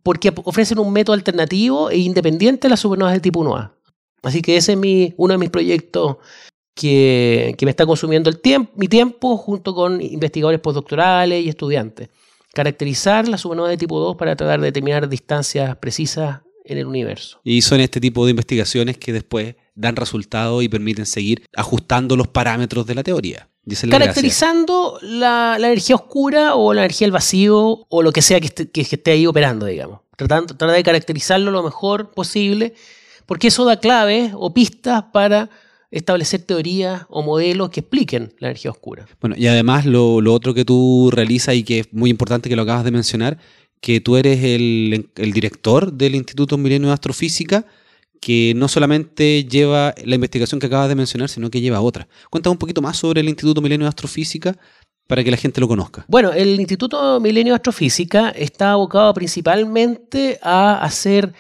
porque ofrecen un método alternativo e independiente a las supernovas de tipo 1A. Así que ese es mi, uno de mis proyectos que, que me está consumiendo el tiempo, mi tiempo junto con investigadores postdoctorales y estudiantes caracterizar la supernova de tipo 2 para tratar de determinar distancias precisas en el universo. Y son este tipo de investigaciones que después dan resultados y permiten seguir ajustando los parámetros de la teoría. Caracterizando la, energía oscura o la energía del vacío o lo que sea que esté, ahí operando, digamos. Tratando, tratar de caracterizarlo lo mejor posible, porque eso da claves o pistas para establecer teorías o modelos que expliquen la energía oscura. Bueno, y además lo, otro que tú realizas y que es muy importante que lo acabas de mencionar, que tú eres el, director del Instituto Milenio de Astrofísica, que no solamente lleva la investigación que acabas de mencionar, sino que lleva otra. Cuéntame un poquito más sobre el Instituto Milenio de Astrofísica para que la gente lo conozca. Bueno, el Instituto Milenio de Astrofísica está abocado principalmente a hacer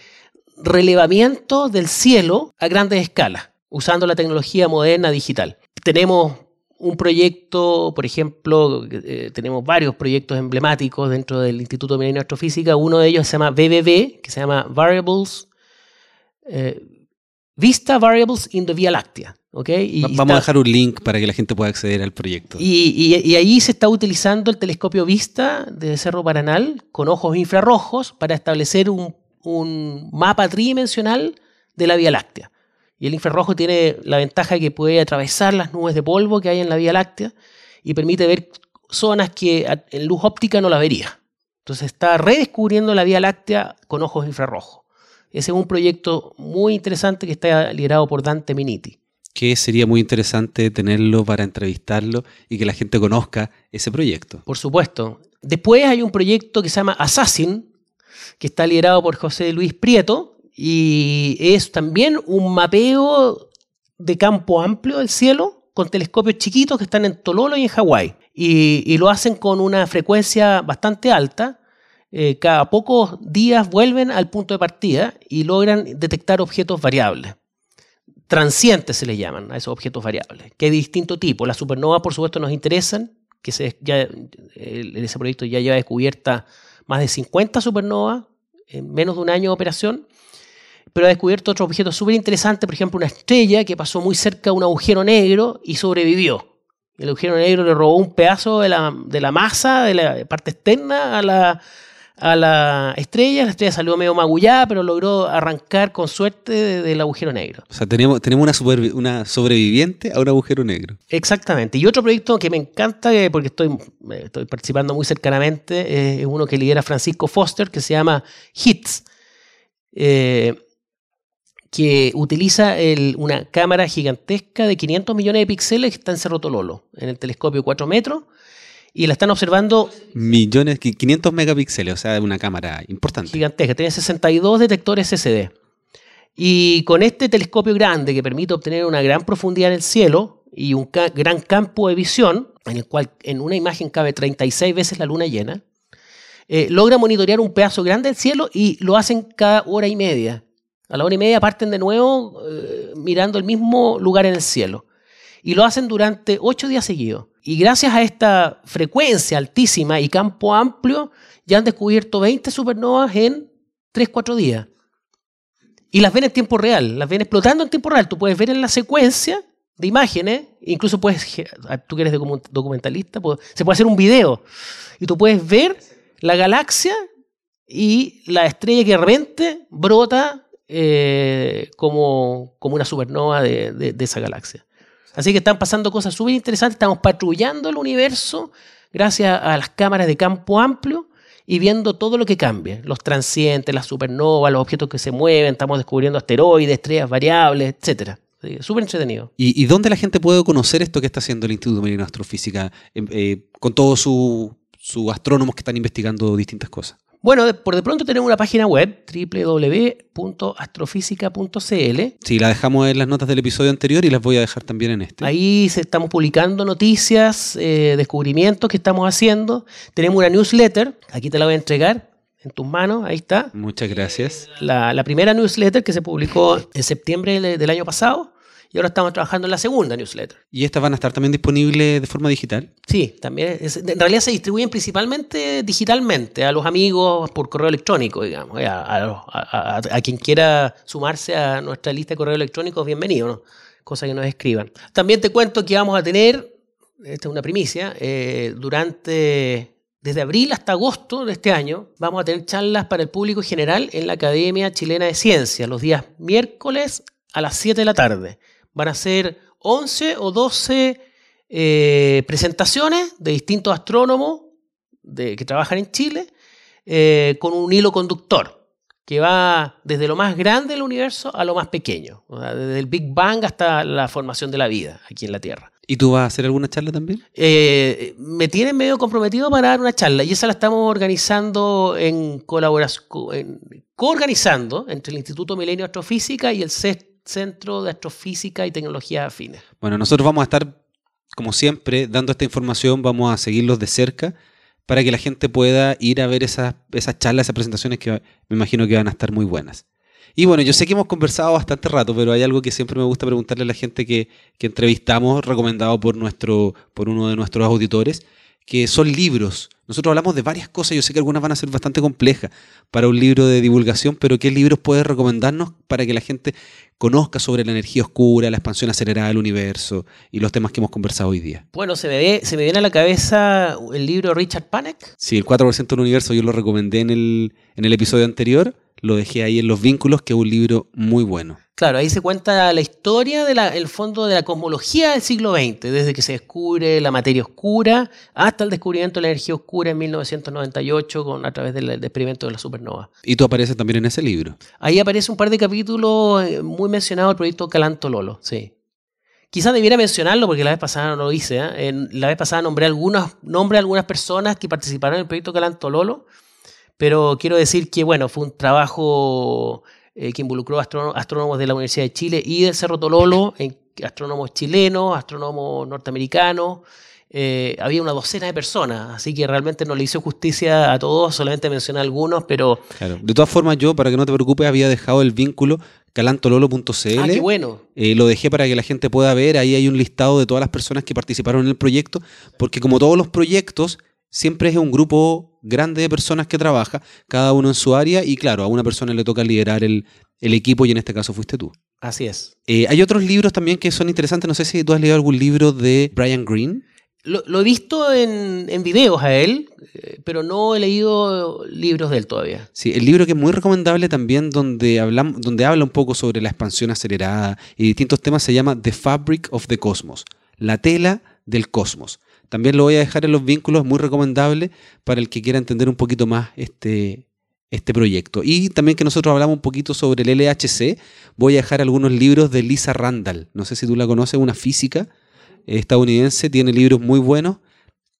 relevamiento del cielo a grandes escalas usando la tecnología moderna digital. Tenemos un proyecto, por ejemplo, eh, tenemos varios proyectos emblemáticos dentro del Instituto de Milenio de Astrofísica. Uno de ellos se llama VVV, que se llama Variables, eh, Vista Variables in the Vía Láctea. ¿ok? Y Va- está- Vamos a dejar un link para que la gente pueda acceder al proyecto. y, y- y ahí se está utilizando el telescopio Vista de Cerro Paranal con ojos infrarrojos para establecer un, un mapa tridimensional de la Vía Láctea. Y el infrarrojo tiene la ventaja de que puede atravesar las nubes de polvo que hay en la Vía Láctea y permite ver zonas que en luz óptica no la vería. Entonces está redescubriendo la Vía Láctea con ojos infrarrojos. Ese es un proyecto muy interesante que está liderado por Dante Miniti. que sería muy interesante tenerlo para entrevistarlo y que la gente conozca ese proyecto. Por supuesto. Después hay un proyecto que se llama Assassin, que está liderado por José Luis Prieto y es también un mapeo de campo amplio del cielo con telescopios chiquitos que están en Tololo y en Hawái. Y, lo hacen con una frecuencia bastante alta. Eh, cada pocos días vuelven al punto de partida y logran detectar objetos variables. Transientes se le llaman a esos objetos variables, que hay de distinto tipo. Las supernovas, por supuesto, nos interesan, que se, ya, ese proyecto ya lleva descubierta más de 50 supernovas en menos de un año de operación, pero ha descubierto otros objetos súper interesantes, por ejemplo, una estrella que pasó muy cerca de un agujero negro y sobrevivió. El agujero negro le robó un pedazo de la, de la masa, de la parte externa a la, a la estrella. La estrella salió medio magullada, pero logró arrancar con suerte de- del agujero negro. O sea, tenemos, tenemos una, supervi- una sobreviviente a un agujero negro. Exactamente. Y otro proyecto que me encanta, porque estoy, estoy participando muy cercanamente, es uno que lidera Francisco Foster, que se llama HITS, eh, que utiliza el- una cámara gigantesca de 500 millones de píxeles que está en Cerro Tololo, en el telescopio de 4 metros, y la están observando Millones, qui- 500 megapíxeles, o sea, una cámara importante. gigantesca. Tiene 62 detectores CCD. Y con este telescopio grande que permite obtener una gran profundidad en el cielo y un ca- gran campo de visión, en el cual en una imagen cabe 36 veces la luna llena, eh, logra monitorear un pedazo grande del cielo y lo hacen cada hora y media. A la hora y media parten de nuevo eh, mirando el mismo lugar en el cielo. Y lo hacen durante ocho días seguidos. Y gracias a esta frecuencia altísima y campo amplio, ya han descubierto 20 supernovas en 3-4 días. Y las ven en tiempo real, las ven explotando en tiempo real. Tú puedes ver en la secuencia de imágenes, incluso puedes, ge- tú que eres docu- documentalista, se puede hacer un video y tú puedes ver la galaxia y la estrella que de repente brota eh, como, como una supernova de, de- esa galaxia. Así que están pasando cosas súper interesantes, estamos patrullando el universo gracias a las cámaras de campo amplio y viendo todo lo que cambia, los transientes, las supernovas, los objetos que se mueven, estamos descubriendo asteroides, estrellas variables, etc. Súper entretenido. ¿Y, dónde la gente puede conocer esto que está haciendo el Instituto Marino de Astrofísica eh, eh, con todos sus sus astrónomos que están investigando distintas cosas? Bueno, de- por de pronto tenemos una página web, www.astrofísica.cl. Sí, la dejamos en las notas del episodio anterior y las voy a dejar también en este. Ahí se- estamos publicando noticias, eh, descubrimientos que estamos haciendo. Tenemos una newsletter, aquí te la voy a entregar en tus manos, ahí está. Muchas gracias. La, la primera newsletter que se publicó en septiembre de- del año pasado y ahora estamos trabajando en la segunda newsletter. ¿Y estas van a estar también disponibles de forma digital? Sí, también es- en realidad se distribuyen principalmente digitalmente a los amigos por correo electrónico, digamos. eh, A, a los- a- a- a quien quiera sumarse a nuestra lista de correo electrónico, bienvenido, ¿no? Cosa que nos escriban. También te cuento que vamos a tener, esta es una primicia, eh, durante, desde abril hasta agosto de este año, vamos a tener charlas para el público general en la Academia Chilena de Ciencias, los días miércoles a las 7 de la tarde. Van a ser 11 o 12 eh, presentaciones de distintos astrónomos de, que trabajan en Chile eh, con un hilo conductor que va desde lo más grande del universo a lo más pequeño, o sea, desde el Big Bang hasta la formación de la vida aquí en la Tierra. ¿Y tú vas a hacer alguna charla también? Eh, me tienen medio comprometido para dar una charla y esa la estamos organizando en colaboración, coorganizando entre el Instituto Milenio de Astrofísica y el CES Centro de Astrofísica y Tecnologías Afines. Bueno, nosotros vamos a estar, como siempre, dando esta información, vamos a seguirlos de cerca para que la gente pueda ir a ver esas, esas charlas, esas presentaciones que me imagino que van a estar muy buenas. Y bueno, yo sé que hemos conversado bastante rato, pero hay algo que siempre me gusta preguntarle a la gente que, que entrevistamos, recomendado por, nuestro, por uno de nuestros auditores, que son libros. Nosotros hablamos de varias cosas, yo sé que algunas van a ser bastante complejas para un libro de divulgación, pero ¿qué libros puedes recomendarnos para que la gente conozca sobre la energía oscura, la expansión acelerada del universo y los temas que hemos conversado hoy día? Bueno, se me, se me viene a la cabeza el libro de Richard Panek. Sí, el 4% del universo yo lo recomendé en el, en el episodio anterior, lo dejé ahí en Los Vínculos, que es un libro muy bueno. Claro, ahí se cuenta la historia del fondo de la cosmología del siglo XX, desde que se descubre la materia oscura hasta el descubrimiento de la energía oscura en 1998 con, a través del, experimento de la supernova. Y tú apareces también en ese libro. Ahí aparece un par de capítulos eh, muy mencionados el proyecto Calanto Lolo, sí. Quizás debiera mencionarlo porque la vez pasada no lo hice. ¿eh? la vez pasada nombré algunas, nombré algunas personas que participaron en el proyecto Calanto Lolo, pero quiero decir que bueno, fue un trabajo eh, que involucró astrónomos de la Universidad de Chile y del Cerro Tololo, astrónomos chilenos, astrónomos norteamericanos. Eh, había una docena de personas, así que realmente no le hice justicia a todos, solamente mencioné algunos, pero... Claro. De todas formas, yo, para que no te preocupes, había dejado el vínculo calantololo.cl. Ah, qué bueno. Eh, lo dejé para que la gente pueda ver, ahí hay un listado de todas las personas que participaron en el proyecto, porque como todos los proyectos, siempre es un grupo grande de personas que trabaja, cada uno en su área, y claro, a una persona le toca liderar el, equipo y en este caso fuiste tú. Así es. Eh, hay otros libros también que son interesantes, no sé si tú has leído algún libro de Brian Greene. Lo, he visto en, en, videos a él, eh, pero no he leído libros de él todavía. Sí, el libro que es muy recomendable también, donde, hablamos, donde habla un poco sobre la expansión acelerada y distintos temas, se llama The Fabric of the Cosmos, la tela del cosmos. También lo voy a dejar en los vínculos, muy recomendable para el que quiera entender un poquito más este, este proyecto. Y también que nosotros hablamos un poquito sobre el LHC, voy a dejar algunos libros de Lisa Randall. No sé si tú la conoces, una física estadounidense, tiene libros muy buenos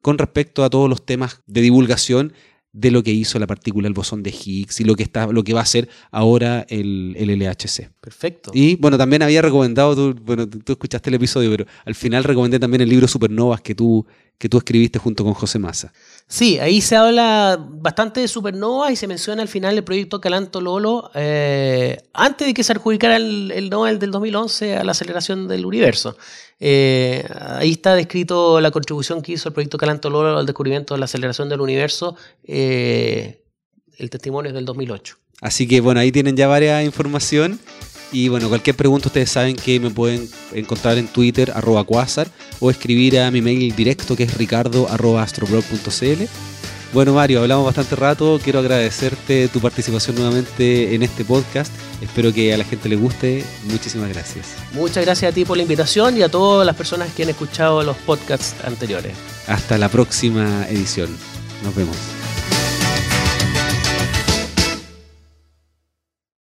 con respecto a todos los temas de divulgación de lo que hizo la partícula del bosón de Higgs y lo que, está, lo que va a hacer ahora el, el LHC. Perfecto. Y bueno, también había recomendado, tú, bueno, tú escuchaste el episodio, pero al final recomendé también el libro Supernovas que tú, que tú escribiste junto con José Massa. Sí, ahí se habla bastante de supernovas y se menciona al final el proyecto Calanto Lolo eh, antes de que se adjudicara el, el, Nobel del 2011 a la aceleración del universo. Eh, ahí está descrito la contribución que hizo el proyecto Calanto Lolo al descubrimiento de la aceleración del universo. Eh, el testimonio es del 2008. Así que bueno, ahí tienen ya varias información. Y bueno, cualquier pregunta ustedes saben que me pueden encontrar en Twitter, arroba quasar, o escribir a mi mail directo que es ricardo arroba Bueno, Mario, hablamos bastante rato. Quiero agradecerte tu participación nuevamente en este podcast. Espero que a la gente le guste. Muchísimas gracias. Muchas gracias a ti por la invitación y a todas las personas que han escuchado los podcasts anteriores. Hasta la próxima edición. Nos vemos.